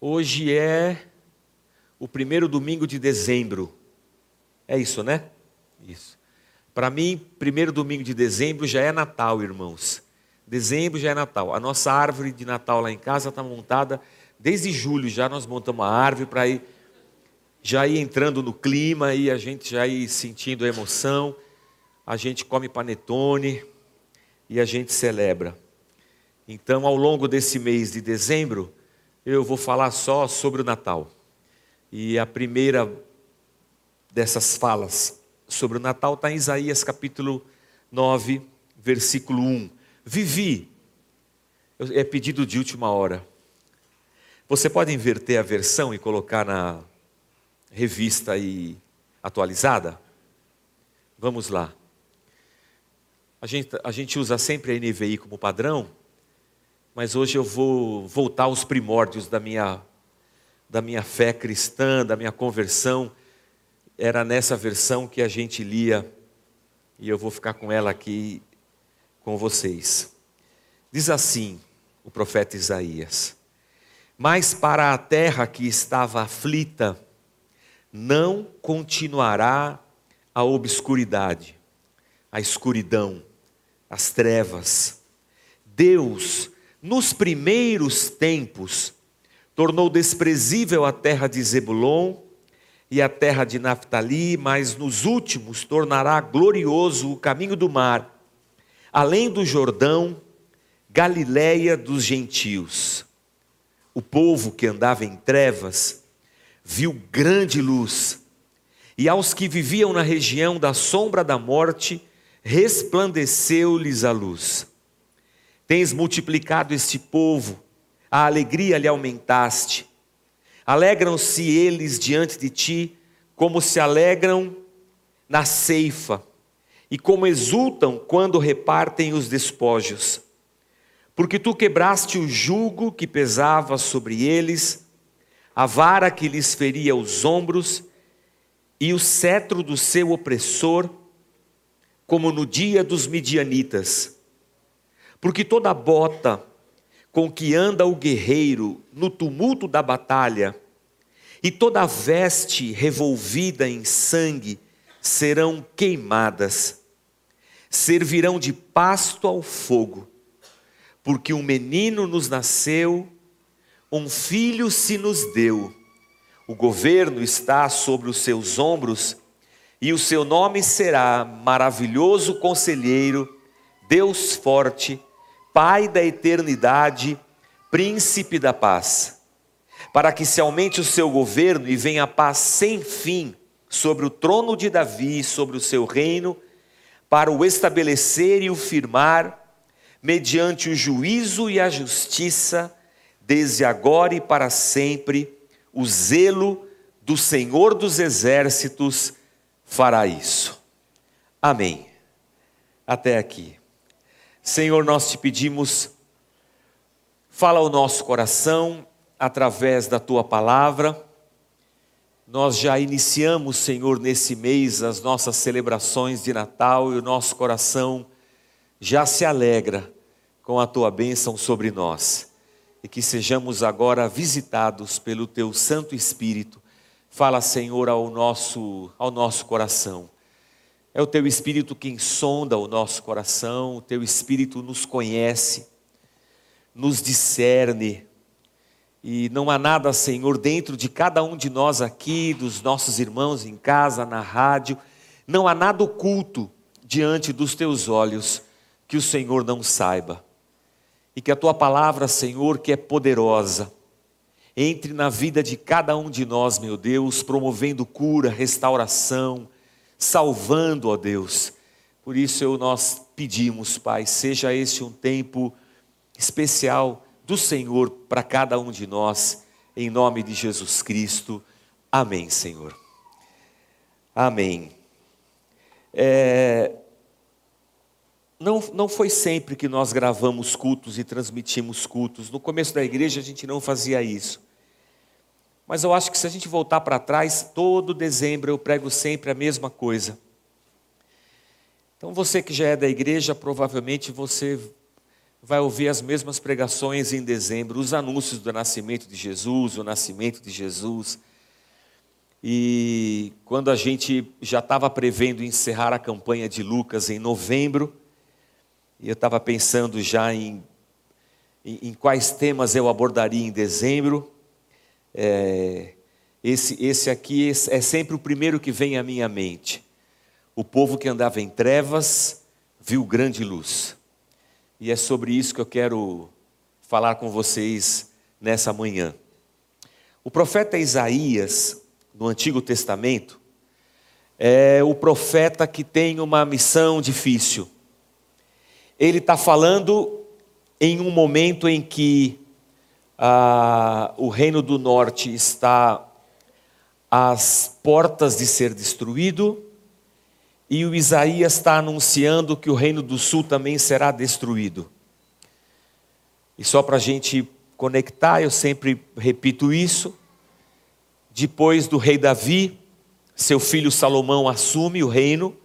Hoje é o primeiro domingo de dezembro. É isso, né? Isso. Para mim, primeiro domingo de dezembro já é Natal, irmãos. Dezembro já é Natal. A nossa árvore de Natal lá em casa está montada desde julho. Já nós montamos a árvore para ir já ir entrando no clima e a gente já ir sentindo a emoção. A gente come panetone e a gente celebra. Então, ao longo desse mês de dezembro, eu vou falar só sobre o Natal. E a primeira dessas falas sobre o Natal está em Isaías capítulo 9, versículo 1. Vivi, é pedido de última hora. Você pode inverter a versão e colocar na revista aí atualizada? Vamos lá. A gente, a gente usa sempre a NVI como padrão, mas hoje eu vou voltar aos primórdios da minha, da minha fé cristã, da minha conversão. Era nessa versão que a gente lia, e eu vou ficar com ela aqui com vocês. Diz assim o profeta Isaías: Mas para a terra que estava aflita, não continuará a obscuridade, a escuridão, as trevas. Deus nos primeiros tempos, tornou desprezível a terra de Zebulon e a terra de Naphtali, mas nos últimos tornará glorioso o caminho do mar, além do Jordão, Galiléia dos gentios. O povo que andava em trevas viu grande luz, e aos que viviam na região da sombra da morte, resplandeceu-lhes a luz. Tens multiplicado este povo, a alegria lhe aumentaste. Alegram-se eles diante de ti, como se alegram na ceifa, e como exultam quando repartem os despojos. Porque tu quebraste o jugo que pesava sobre eles, a vara que lhes feria os ombros, e o cetro do seu opressor, como no dia dos midianitas porque toda bota com que anda o guerreiro no tumulto da batalha, e toda veste revolvida em sangue serão queimadas, servirão de pasto ao fogo, porque um menino nos nasceu, um filho se nos deu, o governo está sobre os seus ombros, e o seu nome será Maravilhoso Conselheiro, Deus Forte, Pai da eternidade, príncipe da paz, para que se aumente o seu governo e venha a paz sem fim sobre o trono de Davi e sobre o seu reino, para o estabelecer e o firmar, mediante o juízo e a justiça, desde agora e para sempre, o zelo do Senhor dos exércitos fará isso. Amém. Até aqui. Senhor, nós te pedimos, fala ao nosso coração através da tua palavra. Nós já iniciamos, Senhor, nesse mês as nossas celebrações de Natal e o nosso coração já se alegra com a tua bênção sobre nós. E que sejamos agora visitados pelo teu Santo Espírito. Fala, Senhor, ao nosso, ao nosso coração é o teu espírito quem sonda o nosso coração, o teu espírito nos conhece, nos discerne. E não há nada, Senhor, dentro de cada um de nós aqui, dos nossos irmãos em casa, na rádio, não há nada oculto diante dos teus olhos que o Senhor não saiba. E que a tua palavra, Senhor, que é poderosa, entre na vida de cada um de nós, meu Deus, promovendo cura, restauração, salvando, ó Deus. Por isso eu, nós pedimos, Pai, seja este um tempo especial do Senhor para cada um de nós, em nome de Jesus Cristo. Amém, Senhor. Amém. É, não, não foi sempre que nós gravamos cultos e transmitimos cultos. No começo da igreja a gente não fazia isso. Mas eu acho que se a gente voltar para trás, todo dezembro eu prego sempre a mesma coisa. Então você que já é da igreja, provavelmente você vai ouvir as mesmas pregações em dezembro, os anúncios do nascimento de Jesus, o nascimento de Jesus. E quando a gente já estava prevendo encerrar a campanha de Lucas em novembro, e eu estava pensando já em, em, em, quais temas eu abordaria em dezembro, é, esse, esse aqui é sempre o primeiro que vem à minha mente. O povo que andava em trevas viu grande luz. E é sobre isso que eu quero falar com vocês nessa manhã. O profeta Isaías, no Antigo Testamento, é o profeta que tem uma missão difícil. Ele está falando em um momento em que ah, o reino do norte está às portas de ser destruído, e o Isaías está anunciando que o reino do sul também será destruído. E só para a gente conectar, eu sempre repito isso. Depois do rei Davi, seu filho Salomão assume o reino,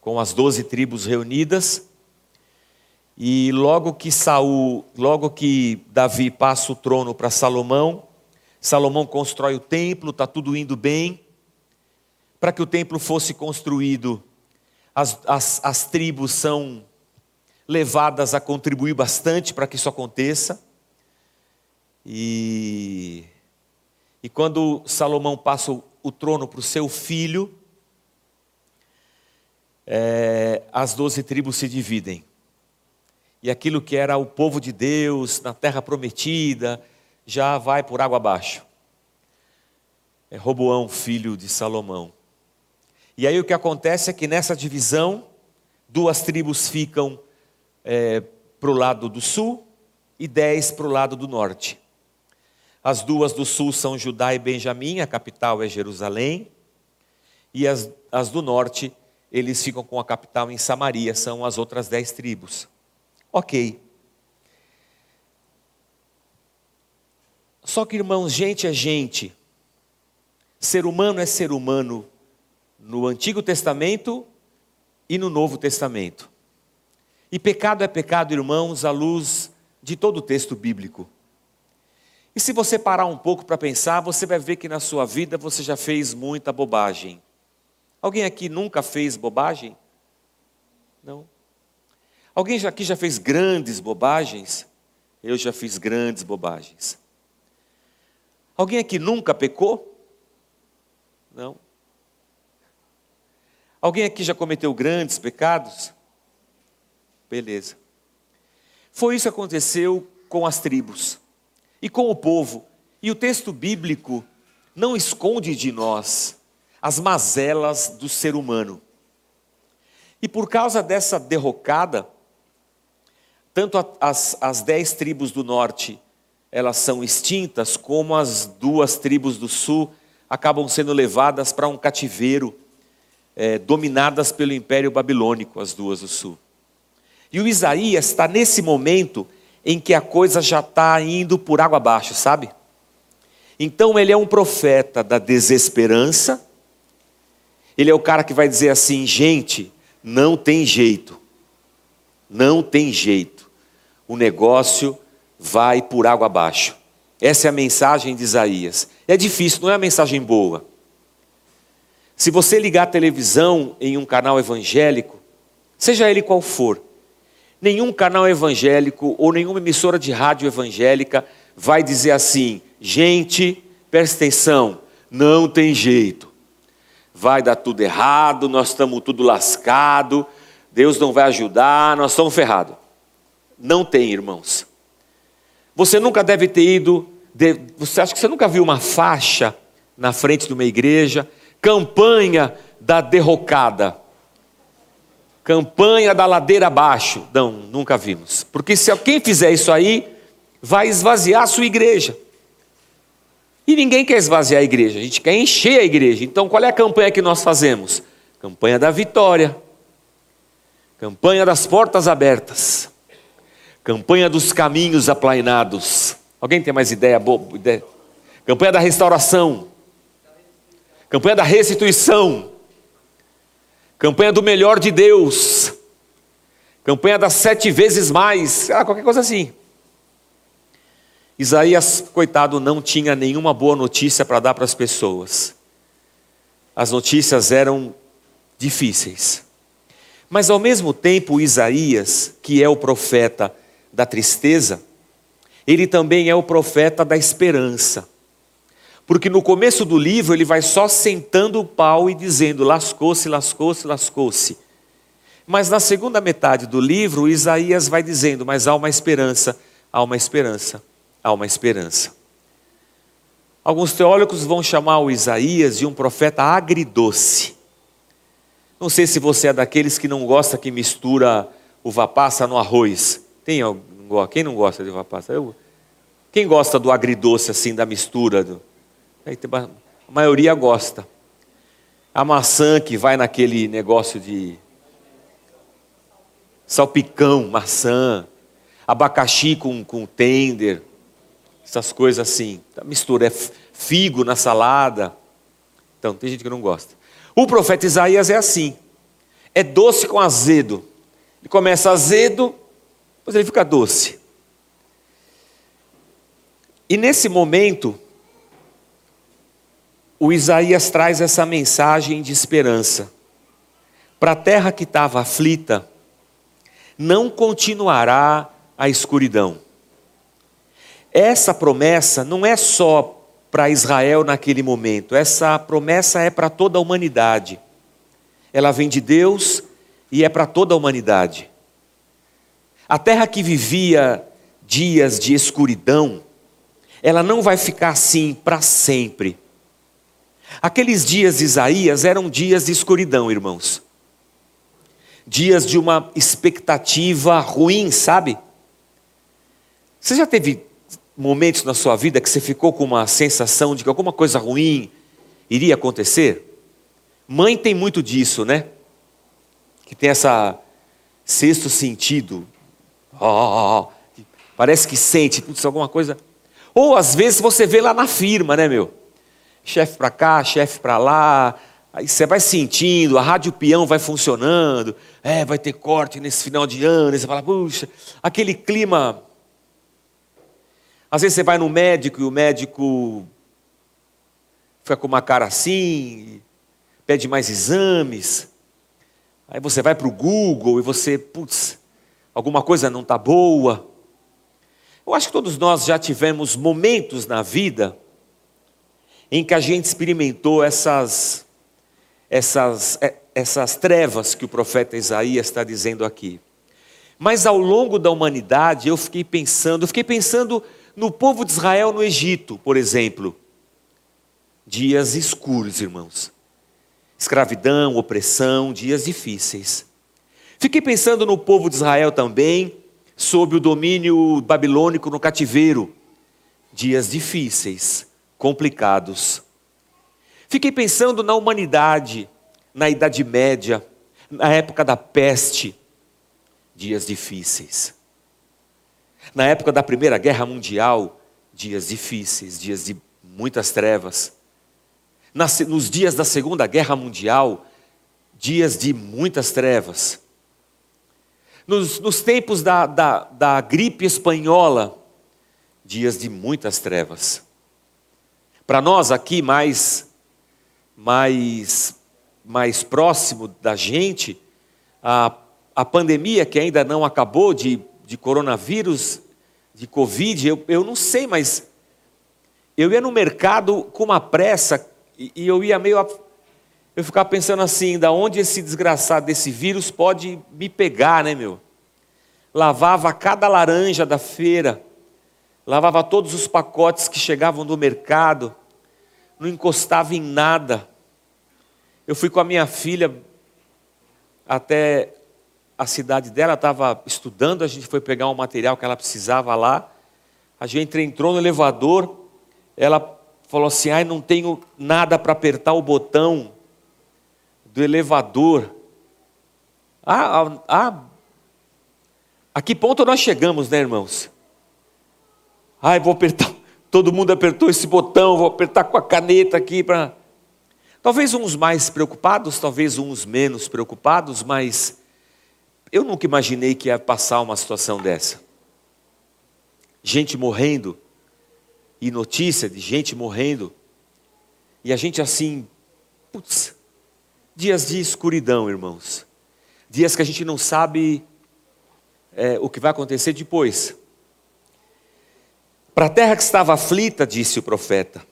com as doze tribos reunidas. E logo que Saul, logo que Davi passa o trono para Salomão, Salomão constrói o templo, está tudo indo bem. Para que o templo fosse construído, as, as, as tribos são levadas a contribuir bastante para que isso aconteça. E, e quando Salomão passa o, o trono para o seu filho, é, as doze tribos se dividem. E aquilo que era o povo de Deus na terra prometida, já vai por água abaixo. É Roboão, filho de Salomão. E aí o que acontece é que nessa divisão, duas tribos ficam é, para o lado do sul e dez para o lado do norte. As duas do sul são Judá e Benjamim, a capital é Jerusalém. E as, as do norte, eles ficam com a capital em Samaria, são as outras dez tribos. Ok. Só que, irmãos, gente é gente. Ser humano é ser humano no Antigo Testamento e no Novo Testamento. E pecado é pecado, irmãos, à luz de todo o texto bíblico. E se você parar um pouco para pensar, você vai ver que na sua vida você já fez muita bobagem. Alguém aqui nunca fez bobagem? Não. Alguém aqui já fez grandes bobagens? Eu já fiz grandes bobagens. Alguém aqui nunca pecou? Não. Alguém aqui já cometeu grandes pecados? Beleza. Foi isso que aconteceu com as tribos e com o povo. E o texto bíblico não esconde de nós as mazelas do ser humano. E por causa dessa derrocada, tanto as, as dez tribos do norte elas são extintas, como as duas tribos do sul acabam sendo levadas para um cativeiro, é, dominadas pelo Império Babilônico, as duas do sul. E o Isaías está nesse momento em que a coisa já está indo por água abaixo, sabe? Então ele é um profeta da desesperança, ele é o cara que vai dizer assim: gente, não tem jeito, não tem jeito, o negócio vai por água abaixo. Essa é a mensagem de Isaías. É difícil, não é uma mensagem boa. Se você ligar a televisão em um canal evangélico, seja ele qual for, nenhum canal evangélico ou nenhuma emissora de rádio evangélica vai dizer assim: gente, presta atenção, não tem jeito, vai dar tudo errado, nós estamos tudo lascado, Deus não vai ajudar, nós estamos ferrados. Não tem, irmãos. Você nunca deve ter ido, você acha que você nunca viu uma faixa na frente de uma igreja, campanha da derrocada, campanha da ladeira abaixo. Não, nunca vimos. Porque se alguém fizer isso aí, vai esvaziar a sua igreja. E ninguém quer esvaziar a igreja, a gente quer encher a igreja. Então qual é a campanha que nós fazemos? Campanha da vitória. Campanha das portas abertas. Campanha dos caminhos aplainados. Alguém tem mais ideia boa? Campanha da restauração. Campanha da restituição. Campanha do melhor de Deus. Campanha das sete vezes mais, ah, qualquer coisa assim. Isaías, coitado, não tinha nenhuma boa notícia para dar para as pessoas. As notícias eram difíceis. Mas ao mesmo tempo, Isaías, que é o profeta da tristeza, ele também é o profeta da esperança. Porque no começo do livro ele vai só sentando o pau e dizendo: lascou-se, lascou-se, lascou-se. Mas na segunda metade do livro, Isaías vai dizendo: mas há uma esperança, há uma esperança, há uma esperança. Alguns teólogos vão chamar o Isaías de um profeta agridoce. Não sei se você é daqueles que não gosta que mistura uva passa no arroz. Tem quem não gosta de uva passa? Eu, quem gosta do agridoce assim da mistura? Do, a maioria gosta. A maçã que vai naquele negócio de salpicão, maçã, abacaxi com, com tender, essas coisas assim. A mistura é figo na salada. Então, tem gente que não gosta. O profeta Isaías é assim. É doce com azedo. Ele começa azedo, depois ele fica doce. E nesse momento, o Isaías traz essa mensagem de esperança. Para a terra que estava aflita, não continuará a escuridão. Essa promessa não é só para Israel naquele momento, essa promessa é para toda a humanidade. Ela vem de Deus e é para toda a humanidade. A terra que vivia dias de escuridão, ela não vai ficar assim para sempre. Aqueles dias de Isaías eram dias de escuridão, irmãos dias de uma expectativa ruim, sabe? Você já teve momentos na sua vida que você ficou com uma sensação de que alguma coisa ruim iria acontecer? Mãe tem muito disso, né? Que tem essa sexto sentido. Oh, parece que sente, putz, alguma coisa. Ou às vezes você vê lá na firma, né, meu? Chefe para cá, chefe para lá, Aí você vai sentindo, a rádio peão vai funcionando, é, vai ter corte nesse final de ano, você fala, puxa, aquele clima. Às vezes você vai no médico e o médico fica com uma cara assim, pede mais exames. Aí você vai para o Google e você, putz, alguma coisa não está boa. Eu acho que todos nós já tivemos momentos na vida em que a gente experimentou essas essas, é, essas trevas que o profeta Isaías está dizendo aqui. Mas ao longo da humanidade eu fiquei pensando, eu fiquei pensando no povo de Israel no Egito, por exemplo. Dias escuros, irmãos. Escravidão, opressão, dias difíceis. Fiquei pensando no povo de Israel também, sob o domínio babilônico no cativeiro. Dias difíceis, complicados. Fiquei pensando na humanidade, na Idade Média, na época da peste, dias difíceis. Na época da Primeira Guerra Mundial, dias difíceis, dias de muitas trevas. Nos dias da Segunda Guerra Mundial, dias de muitas trevas. Nos, nos tempos da, da, da gripe espanhola, dias de muitas trevas. Para nós aqui, mais mais, mais próximo da gente, a, a pandemia que ainda não acabou de, de coronavírus, de Covid, eu, eu não sei, mas eu ia no mercado com uma pressa e, e eu ia meio. Eu ficava pensando assim, da onde esse desgraçado desse vírus pode me pegar, né, meu? Lavava cada laranja da feira, lavava todos os pacotes que chegavam do mercado, não encostava em nada. Eu fui com a minha filha até a cidade dela, estava estudando, a gente foi pegar um material que ela precisava lá. A gente entrou no elevador, ela falou assim: ai, não tenho nada para apertar o botão do elevador. Ah, ah, ah, a que ponto nós chegamos, né, irmãos? Ai, vou apertar todo mundo apertou esse botão, vou apertar com a caneta aqui para. Talvez uns mais preocupados, talvez uns menos preocupados, mas Eu nunca imaginei que ia passar uma situação dessa. Gente morrendo, e notícia de gente morrendo, e a gente assim, putz, dias de escuridão, irmãos. Dias que a gente não sabe é, o que vai acontecer depois. Para a terra que estava aflita, disse o profeta,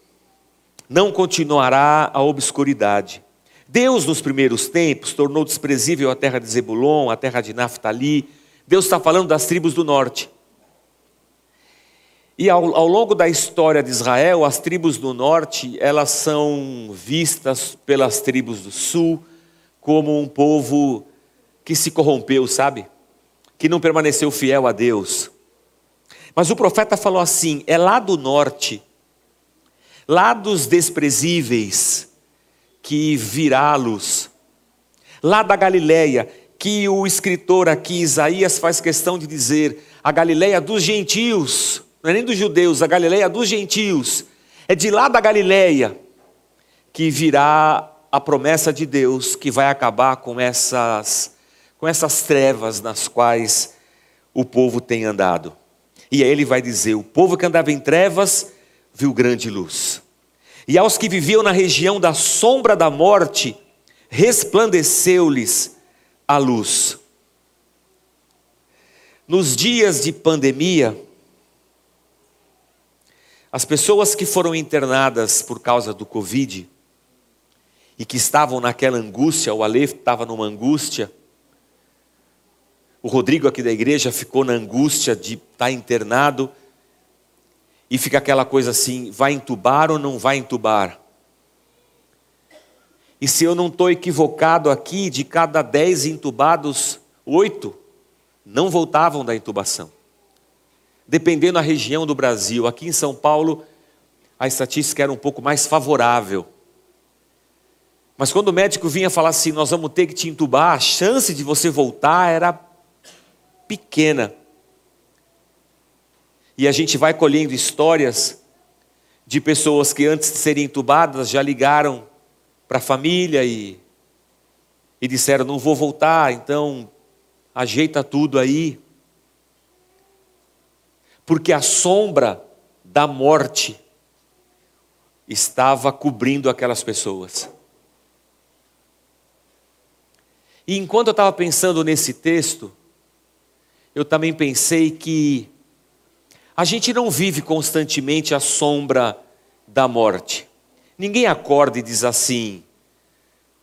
não continuará a obscuridade. Deus, nos primeiros tempos, tornou desprezível a terra de Zebulon, a terra de Naphtali. Deus está falando das tribos do norte. E ao, ao, longo da história de Israel, as tribos do norte, elas são vistas pelas tribos do sul como um povo que se corrompeu, sabe? Que não permaneceu fiel a Deus. Mas o profeta falou assim: é lá do norte, lá dos desprezíveis, que virá a luz. Lá da Galileia, que o escritor aqui, Isaías, faz questão de dizer: a Galileia dos gentios não é nem dos judeus, a Galileia dos gentios. É de lá da Galileia que virá a promessa de Deus que vai acabar com essas, com essas trevas nas quais o povo tem andado. E aí ele vai dizer: o povo que andava em trevas viu grande luz. E aos que viviam na região da sombra da morte, resplandeceu-lhes a luz. Nos dias de pandemia, as pessoas que foram internadas por causa do Covid e que estavam naquela angústia, o Aleph estava numa angústia, o Rodrigo aqui da igreja ficou na angústia de estar tá internado e fica aquela coisa assim: vai entubar ou não vai entubar? E se eu não estou equivocado aqui, de cada dez entubados, oito não voltavam da intubação dependendo da região do Brasil. Aqui em São Paulo, a estatística era um pouco mais favorável. Mas quando o médico vinha falar assim, nós vamos ter que te entubar, a chance de você voltar era pequena. E a gente vai colhendo histórias de pessoas que antes de serem entubadas já ligaram para a família e, e disseram: não vou voltar, então ajeita tudo aí porque a sombra da morte estava cobrindo aquelas pessoas. E enquanto eu estava pensando nesse texto, eu também pensei que a gente não vive constantemente a sombra da morte. Ninguém acorda e diz assim: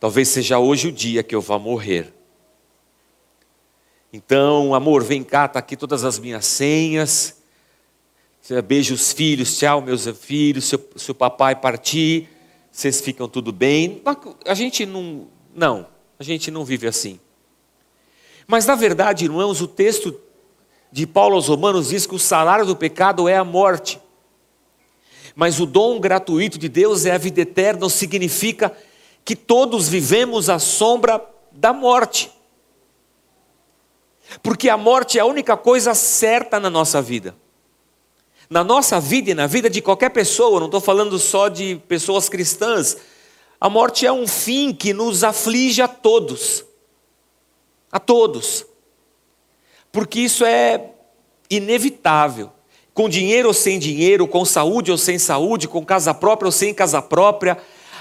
talvez seja hoje o dia que eu vá morrer. Então, amor, vem cá, está aqui todas as minhas senhas. Beijo os filhos, tchau, meus filhos. Se o papai partir, vocês ficam tudo bem. A gente não, não, a gente não vive assim. Mas na verdade, irmãos, o texto de Paulo aos Romanos diz que o salário do pecado é a morte. Mas o dom gratuito de Deus é a vida eterna, significa que todos vivemos à sombra da morte. Porque a morte é a única coisa certa na nossa vida na nossa vida e na vida de qualquer pessoa, não estou falando só de pessoas cristãs, a morte é um fim que nos aflige a todos. A todos. Porque isso é inevitável. Com dinheiro ou sem dinheiro, com saúde ou sem saúde, com casa própria ou sem casa própria,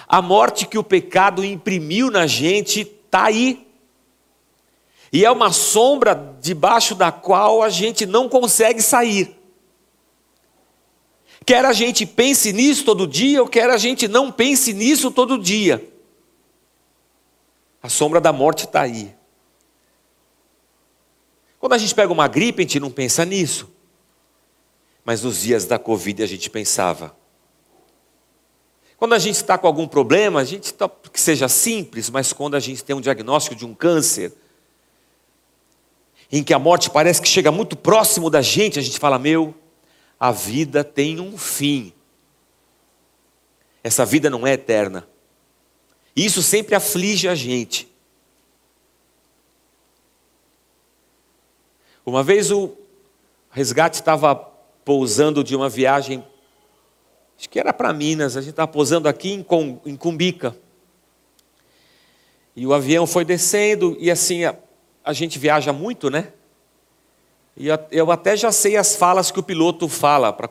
a morte que o pecado imprimiu na gente está aí. E é uma sombra debaixo da qual a gente não consegue sair. Quer a gente pense nisso todo dia, ou quer a gente não pense nisso todo dia. A sombra da morte está aí. Quando a gente pega uma gripe, a gente não pensa nisso. Mas nos dias da Covid a gente pensava. Quando a gente está com algum problema, a gente está, que seja simples, mas quando a gente tem um diagnóstico de um câncer, em que a morte parece que chega muito próximo da gente, a gente fala: Meu, a vida tem um fim. Essa vida não é eterna. Isso sempre aflige a gente. Uma vez o resgate estava pousando de uma viagem, acho que era para Minas, a gente estava pousando aqui em, em Cumbica. E o avião foi descendo, e assim, a, a gente viaja muito, né? E eu até já sei as falas que o piloto fala para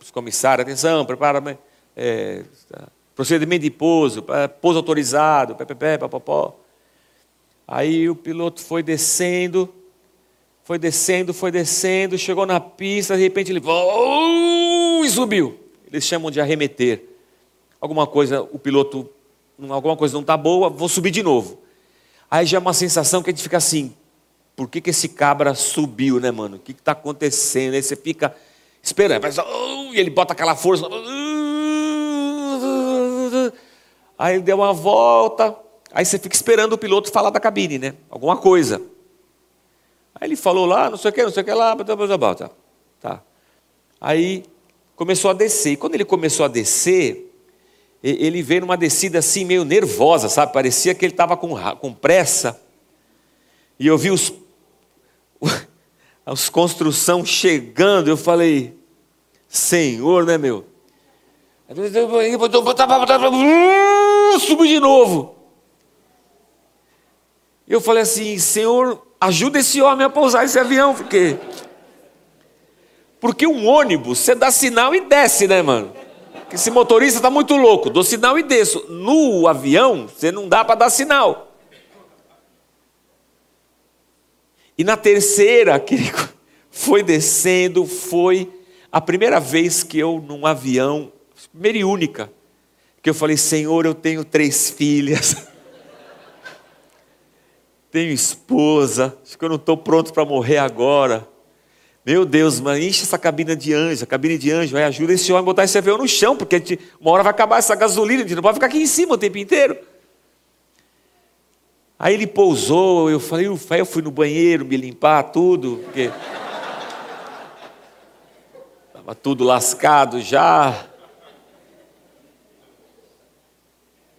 os comissários. Atenção, prepara é, procedimento de pouso, pouso autorizado, pé, papapó. Aí o piloto foi descendo, foi descendo, foi descendo, chegou na pista, de repente ele oh, e subiu. Eles chamam de arremeter. Alguma coisa, o piloto, alguma coisa não está boa, vou subir de novo. Aí já é uma sensação que a gente fica assim, por que, que esse cabra subiu, né, mano? O que está acontecendo? Aí você fica esperando, mas, oh, e ele bota aquela força. Aí ele deu uma volta, aí você fica esperando o piloto falar da cabine, né? Alguma coisa. Aí ele falou lá, não sei o que, não sei o que lá, tá. tá. Aí começou a descer. E quando ele começou a descer, ele veio numa descida assim meio nervosa, sabe? Parecia que ele estava com, com pressa. E eu vi os as construção chegando, eu falei, Senhor, né, meu? Subi de novo. Eu falei assim, Senhor, ajuda esse homem a pousar esse avião, porque porque um ônibus, você dá sinal e desce, né, mano? Porque esse motorista está muito louco, dou sinal e desço. No avião, você não dá para dar sinal. E na terceira, foi descendo, foi a primeira vez que eu, num avião, primeira e única, que eu falei: Senhor, eu tenho três filhas, tenho esposa, acho que eu não estou pronto para morrer agora. Meu Deus, mano, enche essa cabine de anjo, a cabine de anjo, vai, ajuda esse homem a botar esse avião no chão, porque gente, uma hora vai acabar essa gasolina, a gente não pode ficar aqui em cima o tempo inteiro. Aí ele pousou, eu falei, ufa, eu fui no banheiro me limpar tudo, porque estava tudo lascado já.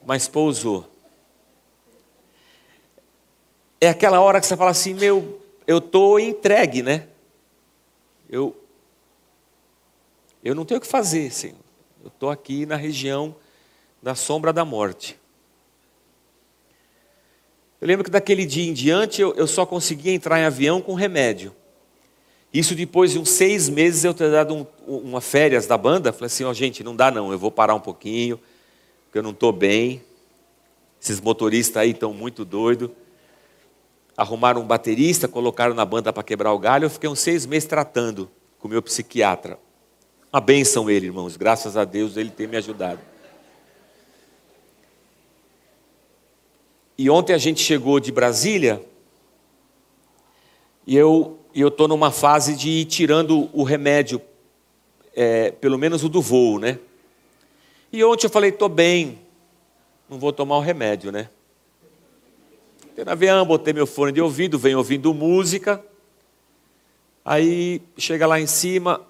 Mas pousou. É aquela hora que você fala assim, meu, eu estou entregue, né? Eu, eu não tenho o que fazer, Senhor. Eu estou aqui na região da sombra da morte. Eu lembro que daquele dia em diante eu, eu só conseguia entrar em avião com remédio. Isso depois de uns seis meses eu ter dado um, uma férias da banda. Falei assim: ó, oh, gente, não dá não, eu vou parar um pouquinho, porque eu não estou bem. Esses motoristas aí estão muito doidos. Arrumaram um baterista, colocaram na banda para quebrar o galho. Eu fiquei uns seis meses tratando com o meu psiquiatra. Uma benção ele, irmãos. Graças a Deus ele tem me ajudado. E ontem a gente chegou de Brasília e eu eu estou numa fase de ir tirando o remédio, é, pelo menos o do voo, né? E ontem eu falei, estou bem, não vou tomar o remédio, né? Entrei no avião, botei meu fone de ouvido, venho ouvindo música. Aí chega lá em cima,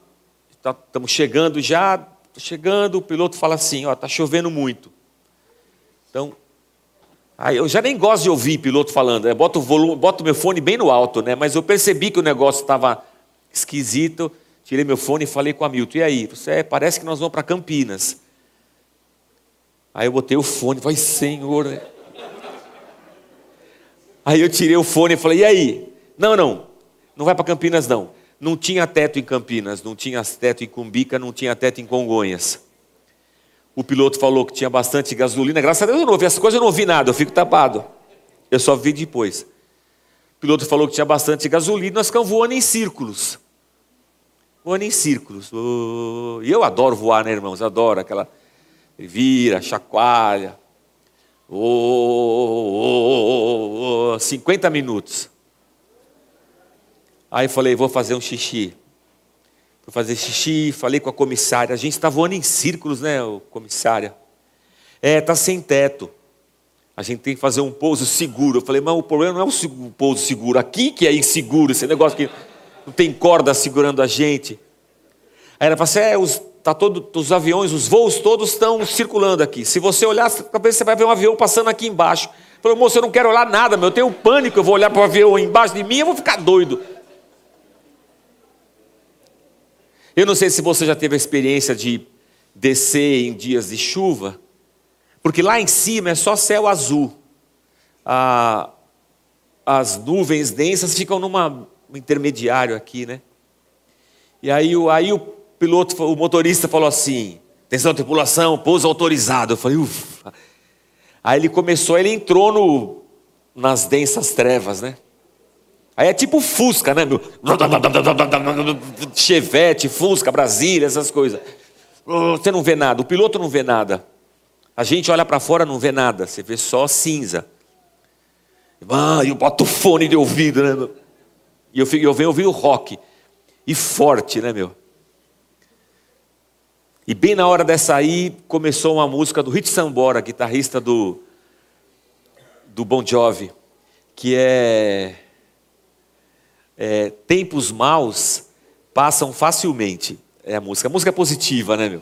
estamos tá, chegando já, chegando, o piloto fala assim, ó, tá chovendo muito. Então Aí eu já nem gosto de ouvir piloto falando, né? boto o volume, boto meu fone bem no alto, né? Mas eu percebi que o negócio estava esquisito, tirei meu fone e falei com a Milton, e aí? Você é, parece que nós vamos para Campinas. Aí eu botei o fone, vai Senhor. Né? Aí eu tirei o fone e falei, e aí? Não, não, não vai para Campinas não. Não tinha teto em Campinas, não tinha teto em Cumbica, não tinha teto em Congonhas. O piloto falou que tinha bastante gasolina. Graças a Deus eu não ouvi essas coisas, eu não ouvi nada, eu fico tapado. Eu só vi depois. O piloto falou que tinha bastante gasolina, nós ficamos voando em círculos. Voando em círculos. E eu adoro voar, né, irmãos? Adoro aquela. Vira, chacoalha. Oh, oh, oh, 50 minutos. Aí falei, vou fazer um xixi. Fui fazer xixi, falei com a comissária. A gente está voando em círculos, né, comissária? É, está sem teto. A gente tem que fazer um pouso seguro. Eu falei, mas o problema não é o pouso seguro. Aqui que é inseguro, esse negócio que não tem corda segurando a gente. Aí ela falou assim, é, os, tá todo, os aviões, os voos todos estão circulando aqui. Se você olhar, talvez você vai ver um avião passando aqui embaixo. Falei, moço, eu não quero olhar nada, meu, eu tenho pânico, eu vou olhar para o avião embaixo de mim, eu vou ficar doido. Eu não sei se você já teve a experiência de descer em dias de chuva, porque lá em cima é só céu azul. Ah, as nuvens densas ficam numa um intermediário aqui, né? E aí, aí o piloto, o motorista falou assim: atenção, tripulação, pouso autorizado. Eu falei, ufa. Aí ele começou, ele entrou no, nas densas trevas, né? Aí é tipo Fusca, né? Meu? Chevette, Fusca, Brasília, essas coisas. Você não vê nada, o piloto não vê nada. A gente olha para fora não vê nada, você vê só cinza. Ah, eu boto fone de ouvido, né? E eu, eu venho ouvir o rock. E forte, né, meu? E bem na hora dessa aí, começou uma música do Rich Sambora, guitarrista do, do Bon Jovi, que é, é Tempos Maus Passam Facilmente. É a música. A música é positiva, né, meu?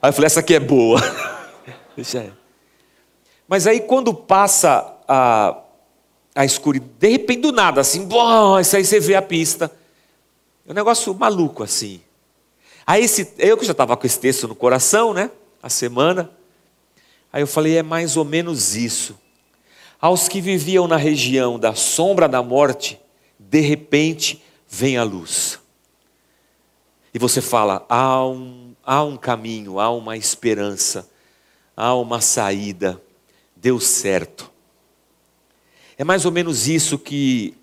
Aí eu falei, essa aqui é boa. Deixa aí. Mas aí quando passa a, a escuridão, de repente do nada, assim, bom, isso aí você vê a pista. É um negócio maluco assim. Aí esse, eu que já estava com esse texto no coração, né? A semana. Aí eu falei, é mais ou menos isso. Aos que viviam na região da sombra da morte, de repente vem a luz. E você fala, há um, há um caminho, há uma esperança, há uma saída, deu certo. É mais ou menos isso que.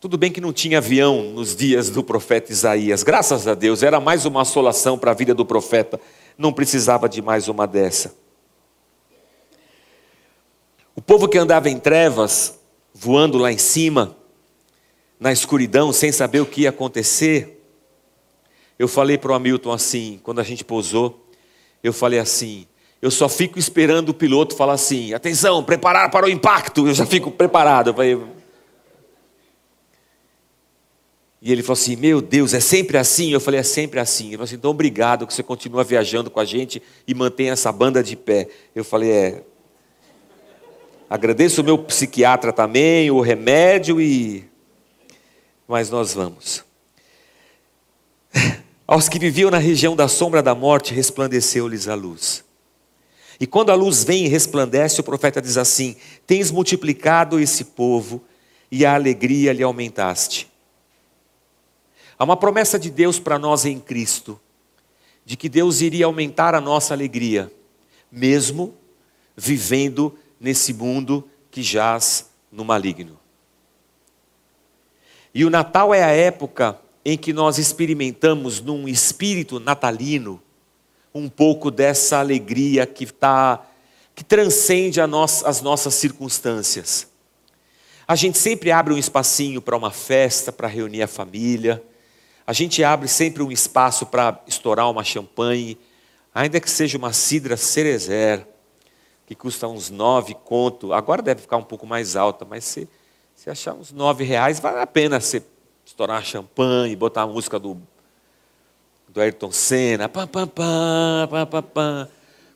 Tudo bem que não tinha avião nos dias do profeta Isaías, graças a Deus, era mais uma assolação para a vida do profeta, não precisava de mais uma dessa. O povo que andava em trevas, voando lá em cima, na escuridão, sem saber o que ia acontecer, eu falei para o Hamilton assim, quando a gente pousou, eu falei assim: eu só fico esperando o piloto falar assim: atenção, preparar para o impacto. Eu já fico preparado. E ele falou assim: Meu Deus, é sempre assim? Eu falei: É sempre assim. Ele falou assim: Então obrigado que você continua viajando com a gente e mantém essa banda de pé. Eu falei: É. Agradeço o meu psiquiatra também, o remédio e. Mas nós vamos. Aos que viviam na região da sombra da morte, resplandeceu-lhes a luz. E quando a luz vem e resplandece, o profeta diz assim: Tens multiplicado esse povo e a alegria lhe aumentaste. Há uma promessa de Deus para nós em Cristo, de que Deus iria aumentar a nossa alegria, mesmo vivendo nesse mundo que jaz no maligno. E o Natal é a época em que nós experimentamos num espírito natalino um pouco dessa alegria que tá, que transcende as nossas circunstâncias. A gente sempre abre um espacinho para uma festa, para reunir a família. A gente abre sempre um espaço para estourar uma champanhe, ainda que seja uma cidra cerezer, que custa uns nove conto. Agora deve ficar um pouco mais alta, mas se, se achar uns nove reais, vale a pena você estourar champanhe, botar a música do do Ayrton Senna, pam, pam, pam, pam, pam, pam,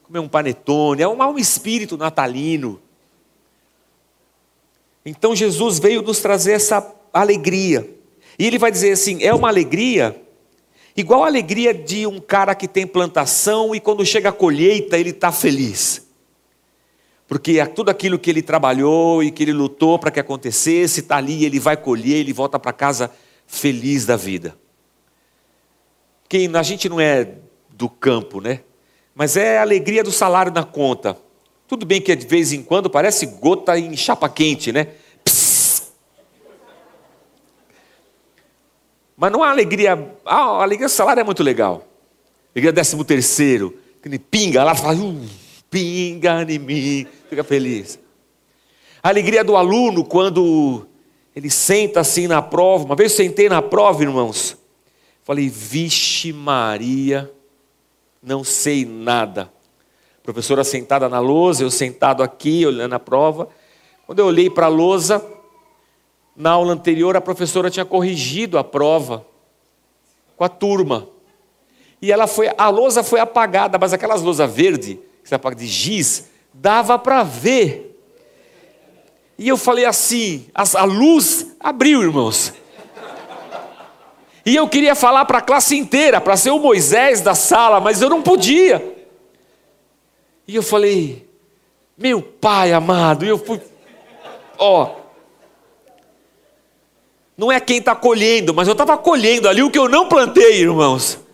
comer um panetone, é um, um espírito natalino. Então Jesus veio nos trazer essa alegria. E ele vai dizer assim: é uma alegria igual a alegria de um cara que tem plantação e quando chega a colheita ele está feliz. Porque é tudo aquilo que ele trabalhou e que ele lutou para que acontecesse, está ali, ele vai colher, ele volta para casa feliz da vida. Quem a gente não é do campo, né? Mas é a alegria do salário na conta. Tudo bem que de vez em quando parece gota em chapa quente, né? Mas não há alegria. a alegria do salário é muito legal. Alegria décimo terceiro, que pinga lá, fala, uh, pinga em mim, fica feliz. A alegria do aluno quando ele senta assim na prova. Uma vez eu sentei na prova, irmãos. Falei, vixe Maria, não sei nada. A professora sentada na lousa, eu sentado aqui, olhando a prova. Quando eu olhei para a lousa, na aula anterior a professora tinha corrigido a prova com a turma. E ela foi, a lousa foi apagada, mas aquelas lousa verde, você apaga de giz, dava para ver. E eu falei assim, a, a luz abriu, irmãos. E eu queria falar para a classe inteira, para ser o Moisés da sala, mas eu não podia. E eu falei, meu pai amado, e eu fui, ó, Não é quem está colhendo, mas eu estava colhendo ali o que eu não plantei, irmãos.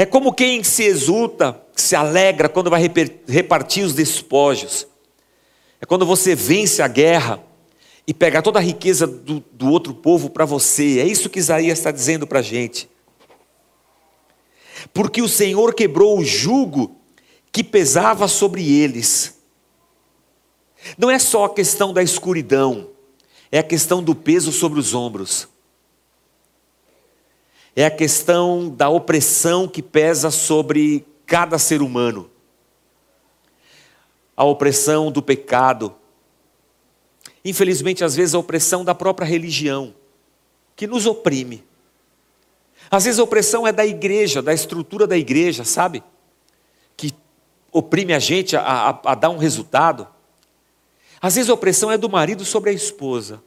É como quem se exulta, se alegra quando vai repartir os despojos. É quando você vence a guerra e pega toda a riqueza do, do outro povo para você. É isso que Isaías está dizendo para a gente. Porque o Senhor quebrou o jugo que pesava sobre eles. Não é só a questão da escuridão, é a questão do peso sobre os ombros é a questão da opressão que pesa sobre cada ser humano. A opressão do pecado. Infelizmente, às vezes, a opressão da própria religião, que nos oprime. Às vezes, a opressão é da igreja, da estrutura da igreja, sabe? Que oprime a gente a, a, a dar um resultado. Às vezes, a opressão é do marido sobre a esposa.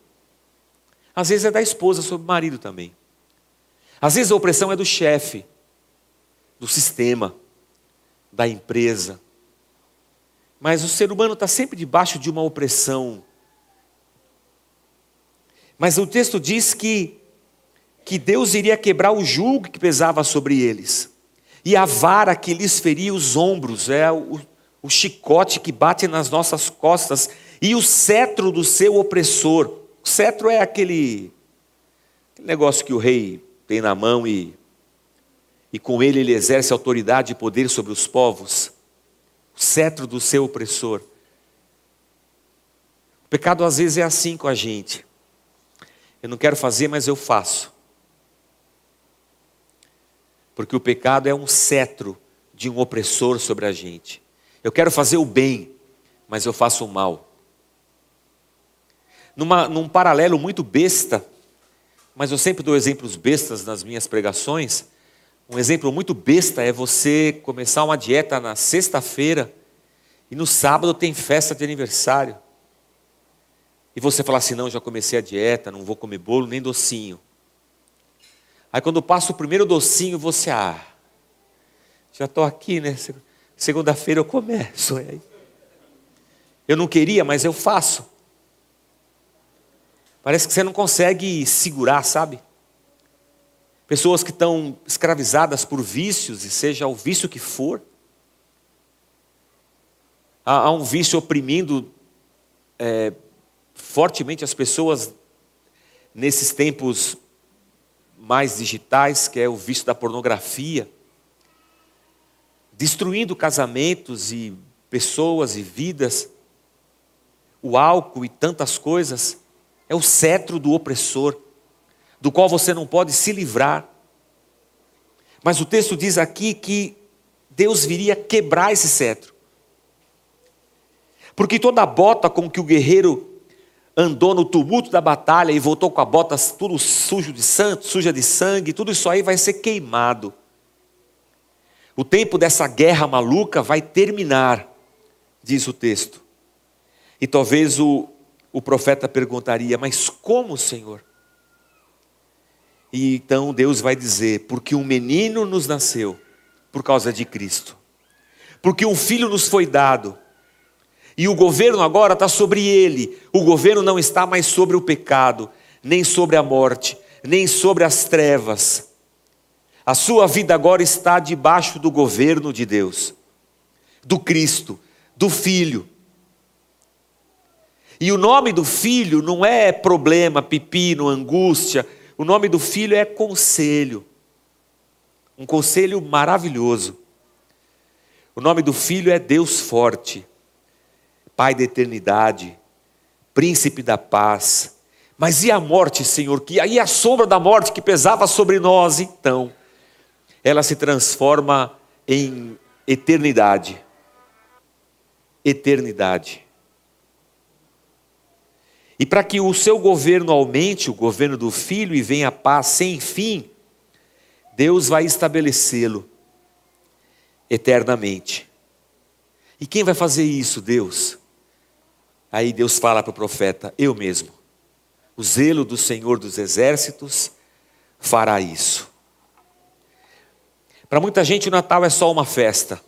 Às vezes, é da esposa sobre o marido também. Às vezes a opressão é do chefe, do sistema, da empresa. Mas o ser humano está sempre debaixo de uma opressão. Mas o texto diz que, que Deus iria quebrar o jugo que pesava sobre eles, e a vara que lhes feria os ombros, é o, o chicote que bate nas nossas costas, e o cetro do seu opressor. O cetro é aquele, aquele negócio que o rei tem na mão e, e com ele ele exerce autoridade e poder sobre os povos, o cetro do seu opressor. O pecado às vezes é assim com a gente. Eu não quero fazer, mas eu faço. Porque o pecado é um cetro de um opressor sobre a gente. Eu quero fazer o bem, mas eu faço o mal. Numa, num paralelo muito besta, mas eu sempre dou exemplos bestas nas minhas pregações. Um exemplo muito besta é você começar uma dieta na sexta-feira e no sábado tem festa de aniversário. E você fala assim: não, já comecei a dieta, não vou comer bolo nem docinho. Aí quando passa o primeiro docinho, você, ah, já estou aqui, né? Segunda-feira eu começo. Eu não queria, mas eu faço. Parece que você não consegue segurar, sabe? Pessoas que estão escravizadas por vícios, e seja o vício que for. Há, um vício oprimindo é, fortemente as pessoas nesses tempos mais digitais, que é o vício da pornografia, destruindo casamentos e pessoas e vidas, o álcool e tantas coisas é o cetro do opressor, do qual você não pode se livrar. Mas o texto diz aqui que Deus viria quebrar esse cetro. Porque toda a bota com que o guerreiro andou no tumulto da batalha e voltou com a bota tudo sujo de sangue, suja de sangue, tudo isso aí vai ser queimado. O tempo dessa guerra maluca vai terminar, diz o texto. E talvez o, o profeta perguntaria: Mas como, Senhor? E então Deus vai dizer: Porque um menino nos nasceu por causa de Cristo, porque um filho nos foi dado, e o governo agora está sobre ele. O governo não está mais sobre o pecado, nem sobre a morte, nem sobre as trevas. A sua vida agora está debaixo do governo de Deus, do Cristo, do Filho. E o nome do filho não é problema, pepino, angústia. O nome do filho é conselho. Um conselho maravilhoso. O nome do filho é Deus forte, Pai da eternidade, príncipe da paz. Mas e a morte, Senhor? Que aí a sombra da morte que pesava sobre nós, então, ela se transforma em eternidade. Eternidade. E para que o seu governo aumente, o governo do filho, e venha a paz sem fim, Deus vai estabelecê-lo eternamente. E quem vai fazer isso? Deus. Aí Deus fala para o profeta: Eu mesmo. O zelo do Senhor dos exércitos fará isso. Para muita gente, o Natal é só uma festa,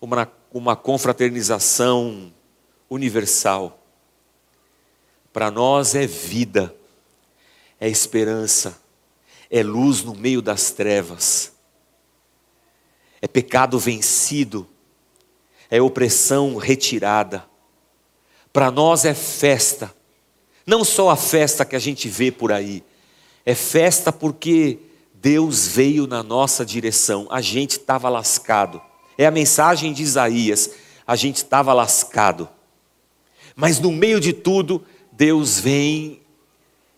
uma, uma confraternização universal. Para nós é vida, é esperança, é luz no meio das trevas, é pecado vencido, é opressão retirada. Para nós é festa, não só a festa que a gente vê por aí, é festa porque Deus veio na nossa direção, a gente estava lascado. É a mensagem de Isaías, a gente estava lascado. Mas no meio de tudo, Deus vem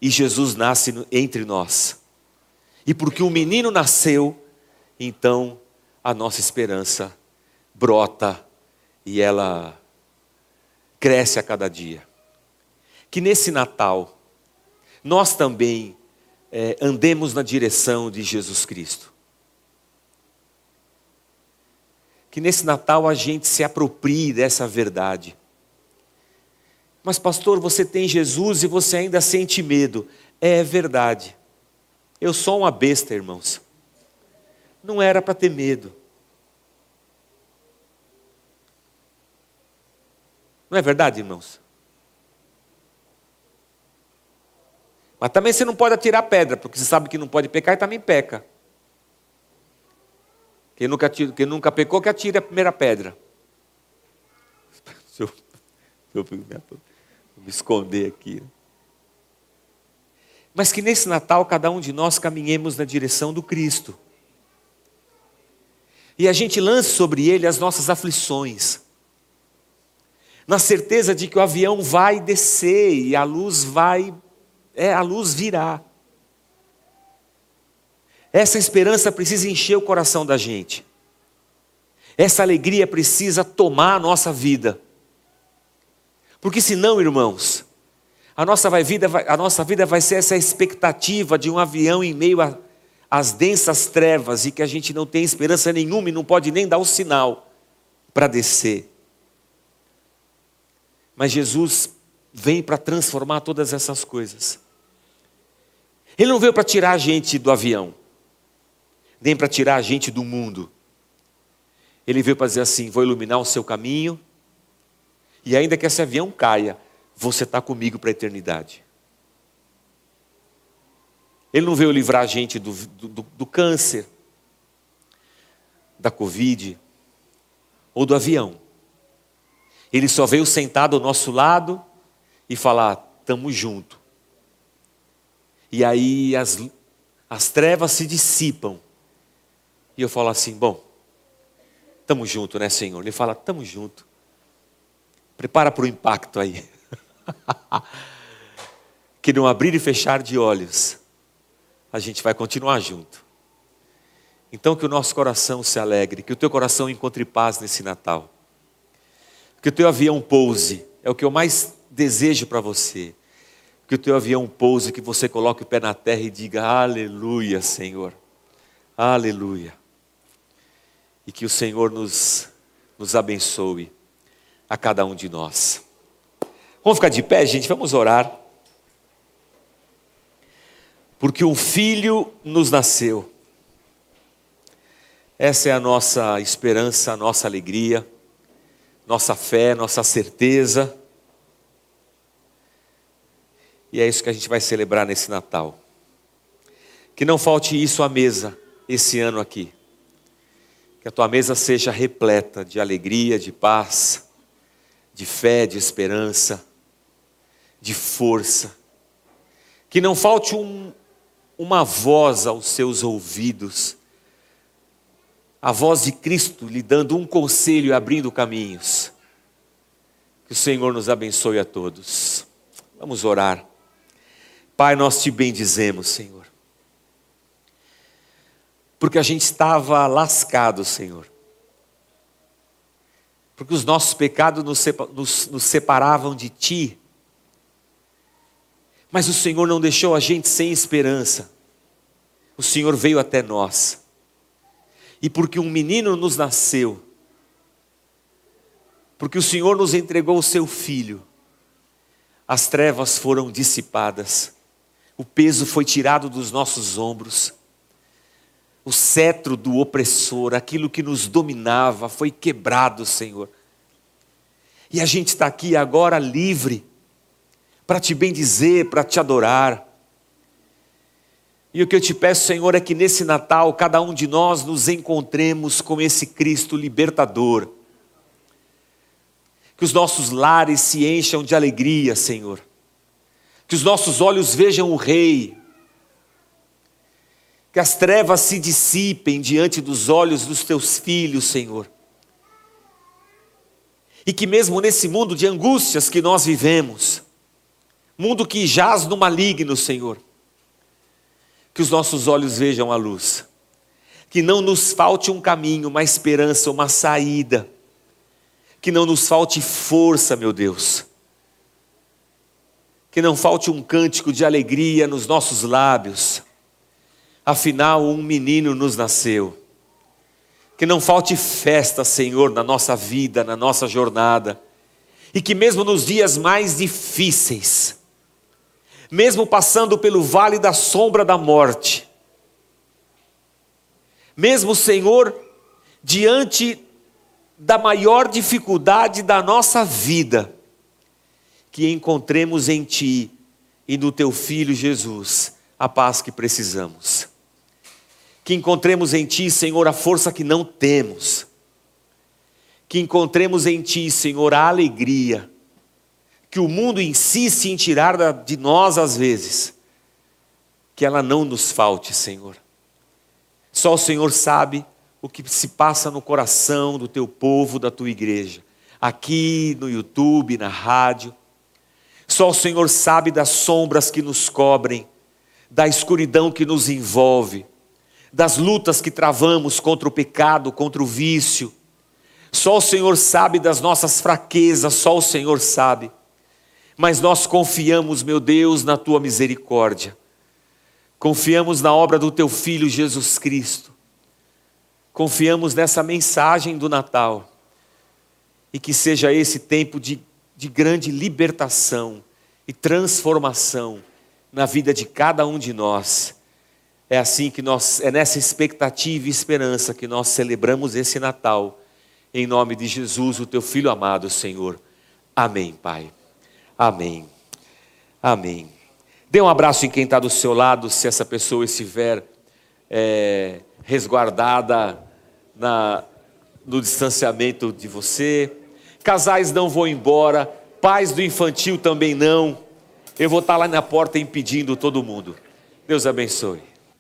e Jesus nasce entre nós. E porque o menino nasceu, então a nossa esperança brota e ela cresce a cada dia. Que nesse Natal, nós também é, andemos na direção de Jesus Cristo. Que nesse Natal a gente se aproprie dessa verdade. Mas, pastor, você tem Jesus e você ainda sente medo. É verdade. Eu sou uma besta, irmãos. Não era para ter medo. Não é verdade, irmãos? Mas também você não pode atirar pedra, porque você sabe que não pode pecar e também peca. Quem nunca, quem nunca pecou, que atire a primeira pedra. Eu me esconder aqui. Mas que nesse Natal cada um de nós caminhemos na direção do Cristo. E a gente lance sobre ele as nossas aflições. Na certeza de que o avião vai descer e a luz vai, é, a luz virá. Essa esperança precisa encher o coração da gente. Essa alegria precisa tomar a nossa vida. Porque senão, irmãos, a nossa, vai vida, a nossa vida vai ser essa expectativa de um avião em meio às densas trevas e que a gente não tem esperança nenhuma e não pode nem dar o sinal para descer. Mas Jesus vem para transformar todas essas coisas. Ele não veio para tirar a gente do avião, nem para tirar a gente do mundo. Ele veio para dizer assim: vou iluminar o seu caminho, e ainda que esse avião caia, você está comigo para a eternidade. Ele não veio livrar a gente do, do, do câncer, da Covid ou do avião. Ele só veio sentar ao nosso lado e falar: estamos junto. E aí as, as trevas se dissipam. E eu falo assim: bom, estamos junto, né, Senhor? Ele fala: estamos junto. Prepara para o impacto aí. que no abrir e fechar de olhos, a gente vai continuar junto. Então que o nosso coração se alegre, que o teu coração encontre paz nesse Natal. Que o teu avião pouse, é o que eu mais desejo para você. Que o teu avião pouse, que você coloque o pé na terra e diga: Aleluia, Senhor. Aleluia. E que o Senhor nos, nos abençoe a cada um de nós. Vamos ficar de pé, gente, vamos orar. Porque um filho nos nasceu. Essa é a nossa esperança, a nossa alegria, nossa fé, nossa certeza. E é isso que a gente vai celebrar nesse Natal. Que não falte isso à mesa esse ano aqui. Que a tua mesa seja repleta de alegria, de paz de fé, de esperança, de força. Que não falte um, uma voz aos seus ouvidos, a voz de Cristo lhe dando um conselho e abrindo caminhos. Que o Senhor nos abençoe a todos. Vamos orar. Pai, nós te bendizemos, Senhor. Porque a gente estava lascado, Senhor porque os nossos pecados nos, separavam de Ti. Mas o Senhor não deixou a gente sem esperança. O Senhor veio até nós. E porque um menino nos nasceu, porque o Senhor nos entregou o seu filho, as trevas foram dissipadas, o peso foi tirado dos nossos ombros, o cetro do opressor, aquilo que nos dominava, foi quebrado, Senhor. E a gente está aqui agora livre, para te bendizer, para te adorar. E o que eu te peço, Senhor, é que nesse Natal cada um de nós nos encontremos com esse Cristo libertador. Que os nossos lares se encham de alegria, Senhor. Que os nossos olhos vejam o Rei. Que as trevas se dissipem diante dos olhos dos teus filhos, Senhor. E que mesmo nesse mundo de angústias que nós vivemos, mundo que jaz no maligno, Senhor, que os nossos olhos vejam a luz, que não nos falte um caminho, uma esperança, uma saída, que não nos falte força, meu Deus, que não falte um cântico de alegria nos nossos lábios, afinal, um menino nos nasceu. Que não falte festa, Senhor, na nossa vida, na nossa jornada, e que mesmo nos dias mais difíceis, mesmo passando pelo vale da sombra da morte, mesmo, Senhor, diante da maior dificuldade da nossa vida, que encontremos em Ti e no Teu Filho Jesus a paz que precisamos. Que encontremos em Ti, Senhor, a força que não temos. Que encontremos em Ti, Senhor, a alegria que o mundo insiste em tirar de nós às vezes, que ela não nos falte, Senhor. Só o Senhor sabe o que se passa no coração do teu povo, da tua igreja, aqui no YouTube, na rádio. Só o Senhor sabe das sombras que nos cobrem, da escuridão que nos envolve, das lutas que travamos contra o pecado, contra o vício. Só o Senhor sabe das nossas fraquezas, só o Senhor sabe mas nós confiamos, meu Deus, na tua misericórdia. Confiamos na obra do teu filho Jesus Cristo. Confiamos nessa mensagem do Natal. E que seja esse tempo de, de grande libertação e transformação na vida de cada um de nós. É assim que nós, é nessa expectativa e esperança que nós celebramos esse Natal. Em nome de Jesus, o teu filho amado, Senhor. Amém, Pai. Amém. Amém. Dê um abraço em quem está do seu lado, se essa pessoa estiver é, resguardada na, no distanciamento de você. Casais não vão embora, pais do infantil também não. Eu vou estar lá na porta impedindo todo mundo. Deus abençoe.